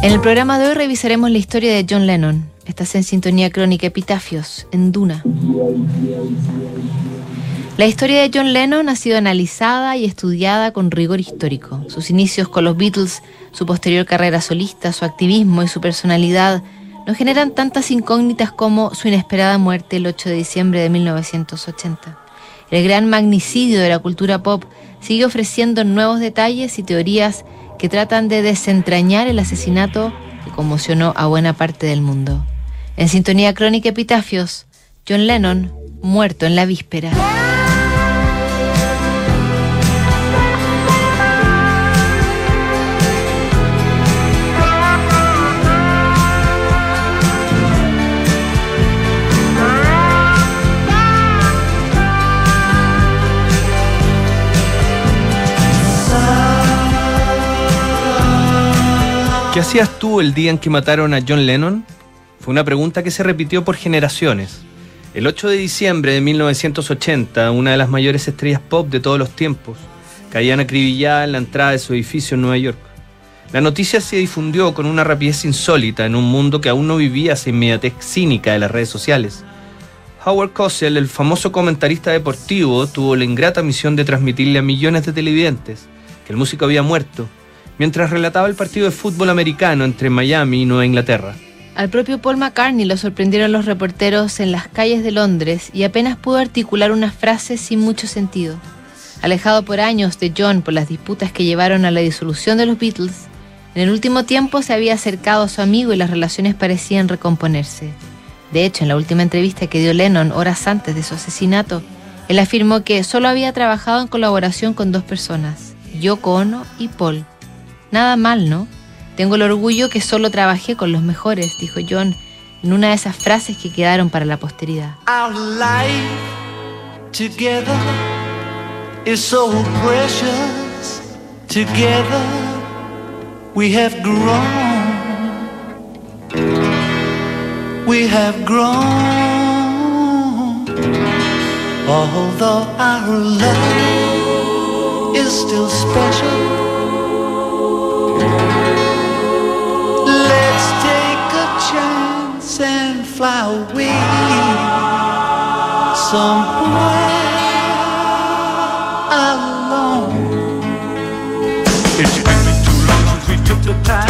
En el programa de hoy revisaremos la historia de John Lennon. Estás en sintonía crónica Epitafios, en Duna. La historia de John Lennon ha sido analizada y estudiada con rigor histórico. Sus inicios con los Beatles, su posterior carrera solista, su activismo y su personalidad nos generan tantas incógnitas como su inesperada muerte el 8 de diciembre de 1980. El gran magnicidio de la cultura pop sigue ofreciendo nuevos detalles y teorías que tratan de desentrañar el asesinato que conmocionó a buena parte del mundo. En sintonía crónica Epitafios, John Lennon, muerto en la víspera. ¿Qué hacías tú el día en que mataron a John Lennon? Fue una pregunta que se repitió por generaciones. El 8 de diciembre de 1980, una de las mayores estrellas pop de todos los tiempos, caían acribillada en la entrada de su edificio en Nueva York. La noticia se difundió con una rapidez insólita en un mundo que aún no vivía esa inmediatez cínica de las redes sociales. Howard Cosell, el famoso comentarista deportivo, tuvo la ingrata misión de transmitirle a millones de televidentes que el músico había muerto mientras relataba el partido de fútbol americano entre Miami y Nueva Inglaterra. Al propio Paul McCartney lo sorprendieron los reporteros en las calles de Londres y apenas pudo articular una frase sin mucho sentido. Alejado por años de John por las disputas que llevaron a la disolución de los Beatles, en el último tiempo se había acercado a su amigo y las relaciones parecían recomponerse. De hecho, en la última entrevista que dio Lennon horas antes de su asesinato, él afirmó que solo había trabajado en colaboración con dos personas, Yoko Ono y Paul. Nada mal, ¿no? Tengo el orgullo que solo trabajé con los mejores, dijo John en una de esas frases que quedaron para la posteridad. Our life together is so precious. Together we have grown. We have grown. Although our love is still special. Chance and fly away somewhere alone. It's been too long since we took the time.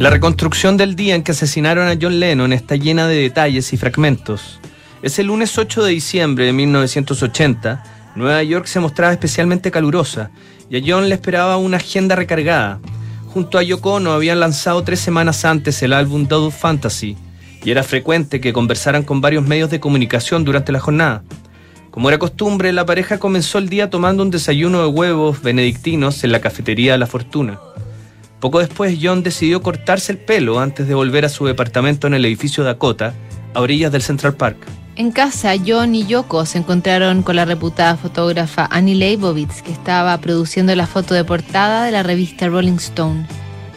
La reconstrucción del día en que asesinaron a John Lennon está llena de detalles y fragmentos. Es el lunes 8 de diciembre de 1980. Nueva York se mostraba especialmente calurosa y a John le esperaba una agenda recargada. Junto a Yoko Ono habían lanzado tres semanas antes el álbum Double Fantasy y era frecuente que conversaran con varios medios de comunicación durante la jornada. Como era costumbre, la pareja comenzó el día tomando un desayuno de huevos benedictinos en la cafetería de La Fortuna. Poco después, John decidió cortarse el pelo antes de volver a su departamento en el edificio Dakota, a orillas del Central Park. En casa, John y Yoko se encontraron con la reputada fotógrafa Annie Leibovitz, que estaba produciendo la foto de portada de la revista Rolling Stone.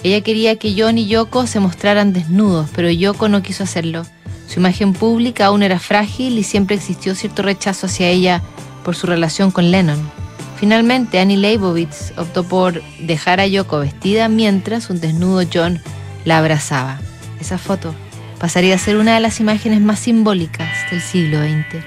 Ella quería que John y Yoko se mostraran desnudos, pero Yoko no quiso hacerlo. Su imagen pública aún era frágil y siempre existió cierto rechazo hacia ella por su relación con Lennon. Finalmente, Annie Leibovitz optó por dejar a Yoko vestida mientras un desnudo John la abrazaba. Esa foto pasaría a ser una de las imágenes más simbólicas del siglo XX.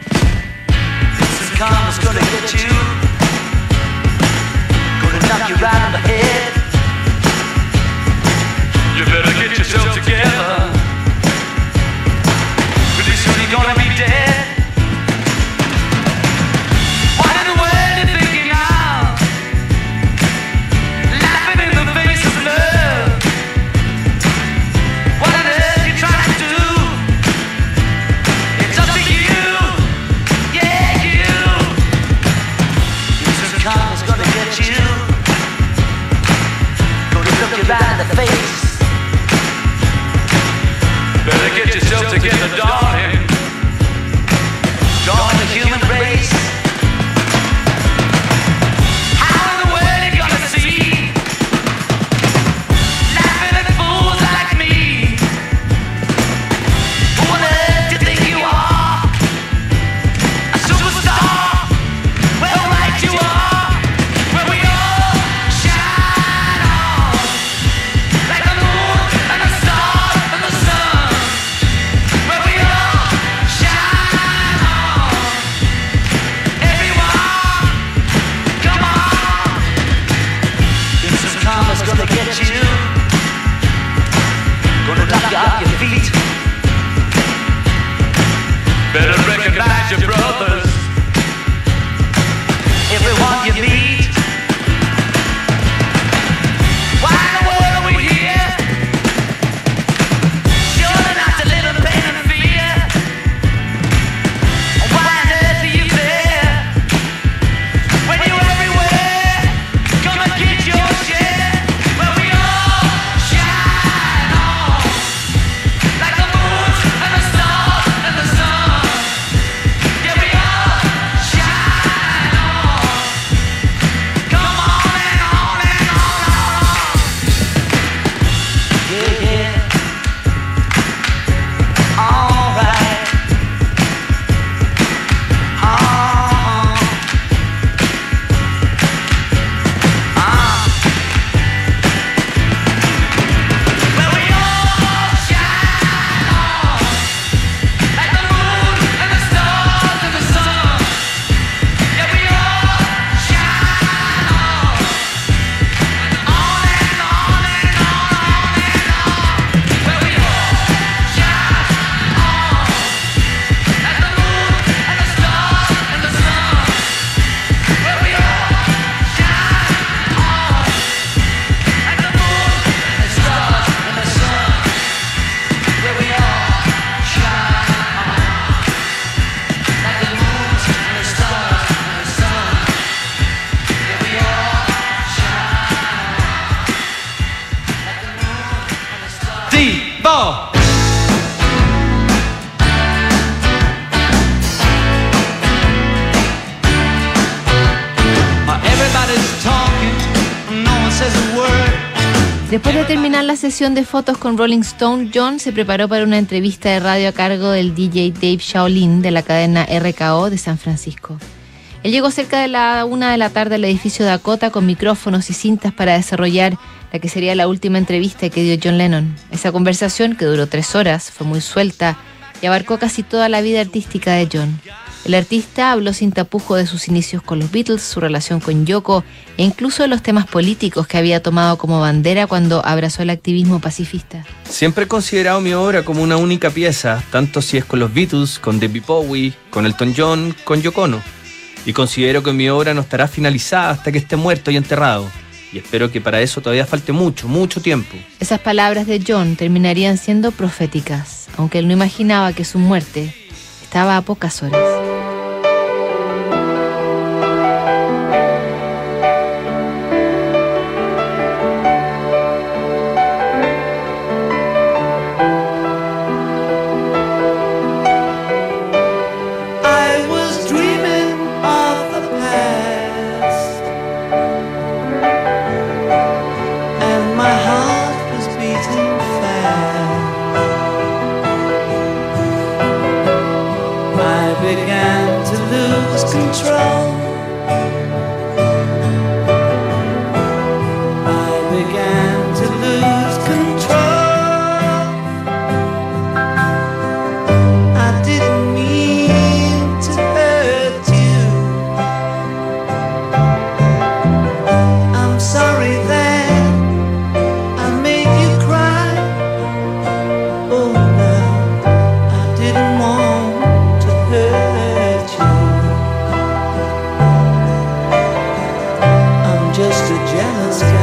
La sesión de fotos con Rolling Stone, John se preparó para una entrevista de radio a cargo del DJ Dave Shaolin de la cadena RKO de San Francisco. Él llegó cerca de la una de la tarde al edificio Dakota con micrófonos y cintas para desarrollar la que sería la última entrevista que dio John Lennon. Esa conversación, que duró tres horas, fue muy suelta y abarcó casi toda la vida artística de John. El artista habló sin tapujo de sus inicios con los Beatles, su relación con Yoko e incluso de los temas políticos que había tomado como bandera cuando abrazó el activismo pacifista. Siempre he considerado mi obra como una única pieza, tanto si es con los Beatles, con David Bowie, con Elton John, con Yoko Ono. Y considero que mi obra no estará finalizada hasta que esté muerto y enterrado. Y espero que para eso todavía falte mucho, mucho tiempo. Esas palabras de John terminarían siendo proféticas, aunque él no imaginaba que su muerte estaba a pocas horas. Jealous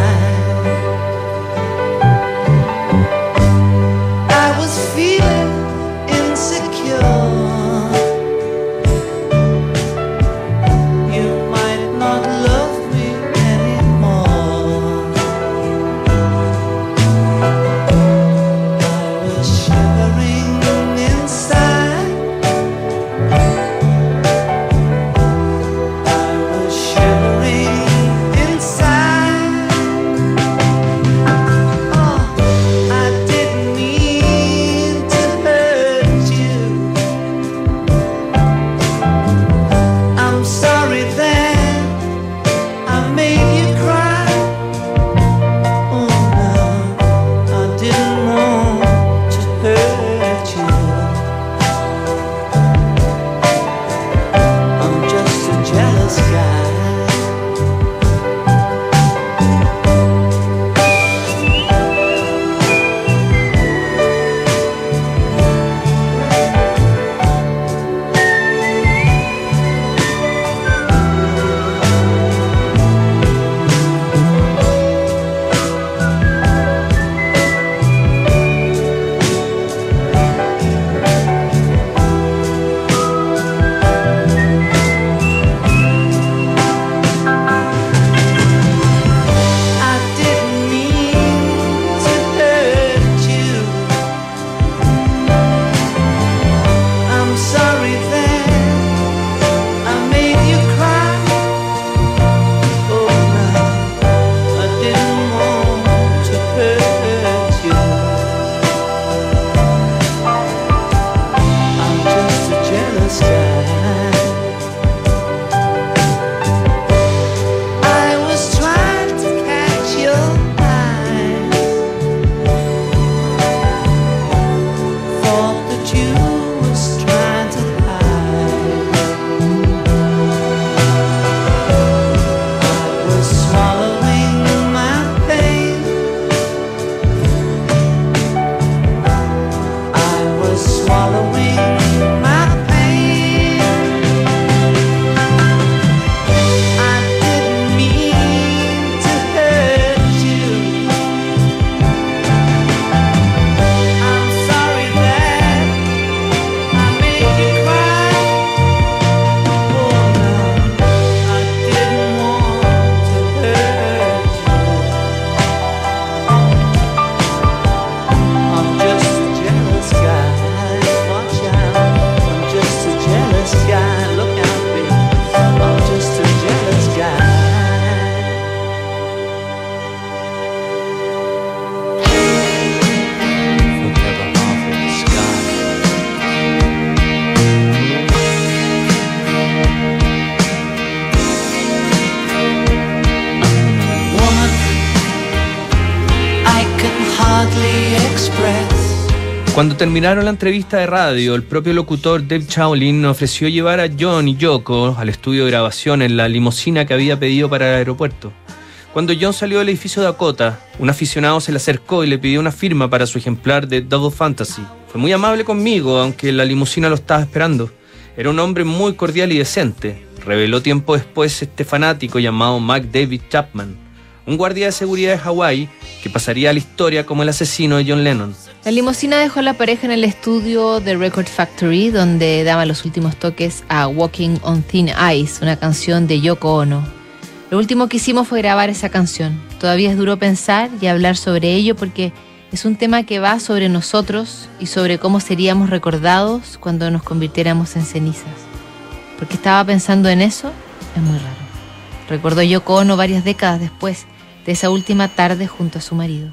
Cuando terminaron la entrevista de radio, el propio locutor Dave Chaulin ofreció llevar a John y Yoko al estudio de grabación en la limusina que había pedido para el aeropuerto. Cuando John salió del edificio Dakota, un aficionado se le acercó y le pidió una firma para su ejemplar de Double Fantasy. Fue muy amable conmigo, aunque la limusina lo estaba esperando. Era un hombre muy cordial y decente, reveló tiempo después este fanático llamado Mac David Chapman, un guardia de seguridad de Hawái que pasaría a la historia como el asesino de John Lennon. La limusina dejó a la pareja en el estudio de Record Factory, donde daba los últimos toques a Walking on Thin Ice, una canción de Yoko Ono. Lo último que hicimos fue grabar esa canción. Todavía es duro pensar y hablar sobre ello porque es un tema que va sobre nosotros y sobre cómo seríamos recordados cuando nos convirtiéramos en cenizas. Porque estaba pensando en eso, es muy raro. Recordó Yoko Ono varias décadas después de esa última tarde junto a su marido.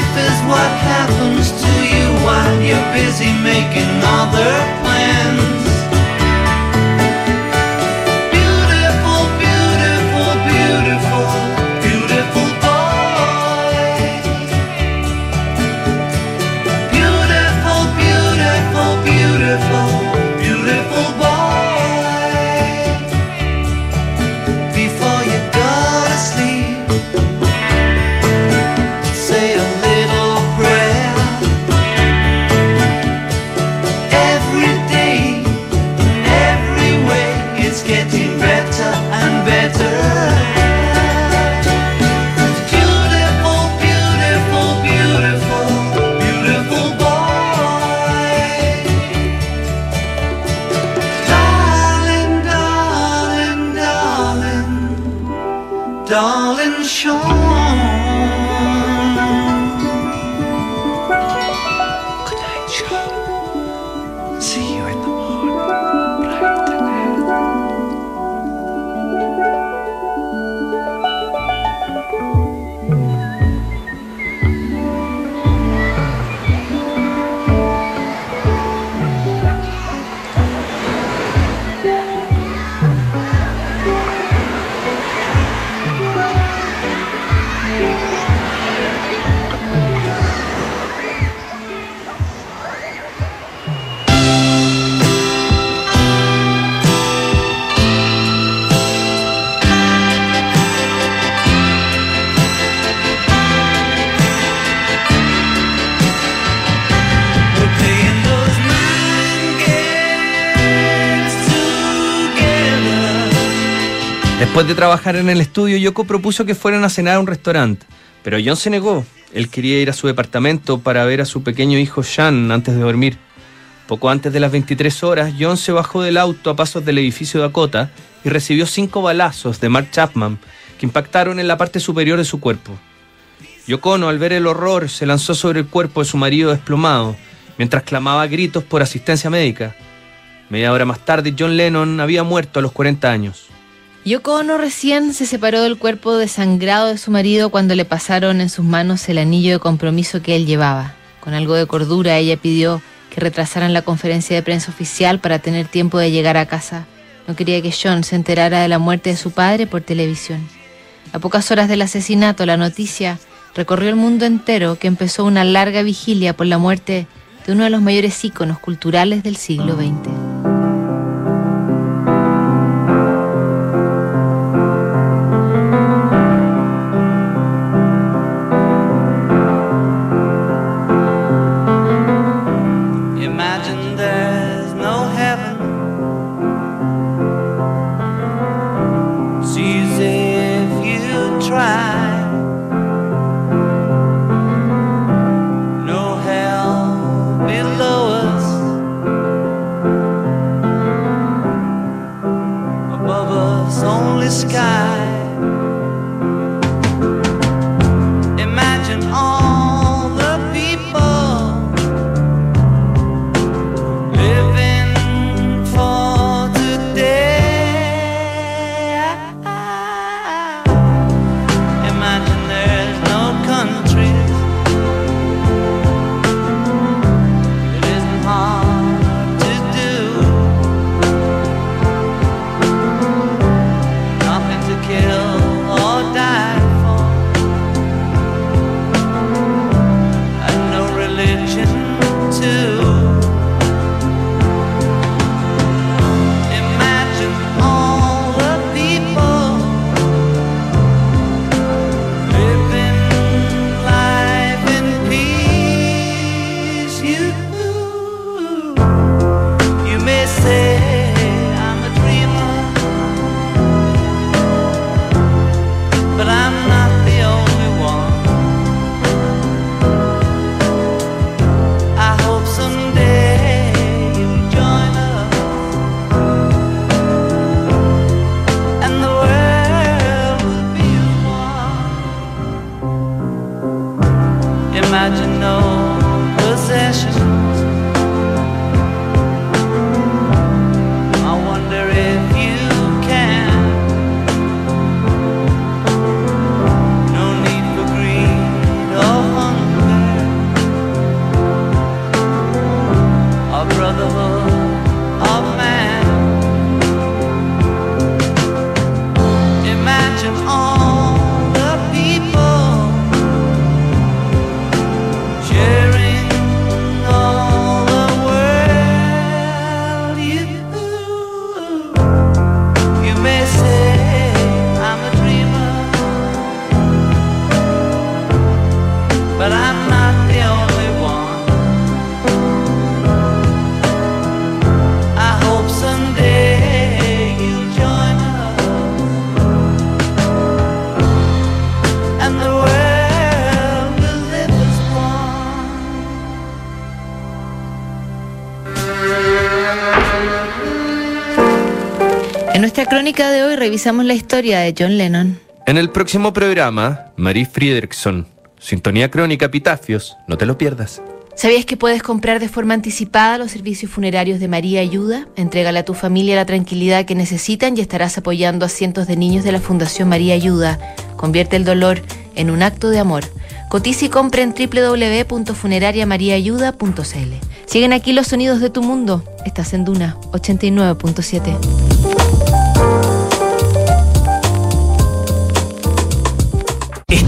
Life is what happens to you while you're busy making other plans. Después de trabajar en el estudio, Yoko propuso que fueran a cenar a un restaurante, pero John se negó. Él quería ir a su departamento para ver a su pequeño hijo Sean antes de dormir. Poco antes de las 23 horas, John se bajó del auto a pasos del edificio Dakota y recibió cinco balazos de Mark Chapman que impactaron en la parte superior de su cuerpo. Yoko Ono, al ver el horror, se lanzó sobre el cuerpo de su marido desplomado, mientras clamaba gritos por asistencia médica. Media hora más tarde, John Lennon había muerto a los 40 años. Yoko Ono recién se separó del cuerpo desangrado de su marido cuando le pasaron en sus manos el anillo de compromiso que él llevaba. Con algo de cordura, ella pidió que retrasaran la conferencia de prensa oficial para tener tiempo de llegar a casa. No quería que John se enterara de la muerte de su padre por televisión. A pocas horas del asesinato, la noticia recorrió el mundo entero que empezó una larga vigilia por la muerte de uno de los mayores íconos culturales del siglo XX. Crónica de hoy revisamos la historia de John Lennon. En el próximo programa, Marie Friedrichson, Sintonía Crónica Epitafios, no te lo pierdas. ¿Sabías que puedes comprar de forma anticipada los servicios funerarios de María Ayuda? Entrégale a tu familia la tranquilidad que necesitan y estarás apoyando a cientos de niños de la Fundación María Ayuda. Convierte el dolor en un acto de amor. Cotiza y compra en www.funerariamariaayuda.cl. Siguen aquí los sonidos de tu mundo. Estás en Duna 89.7. Thank you.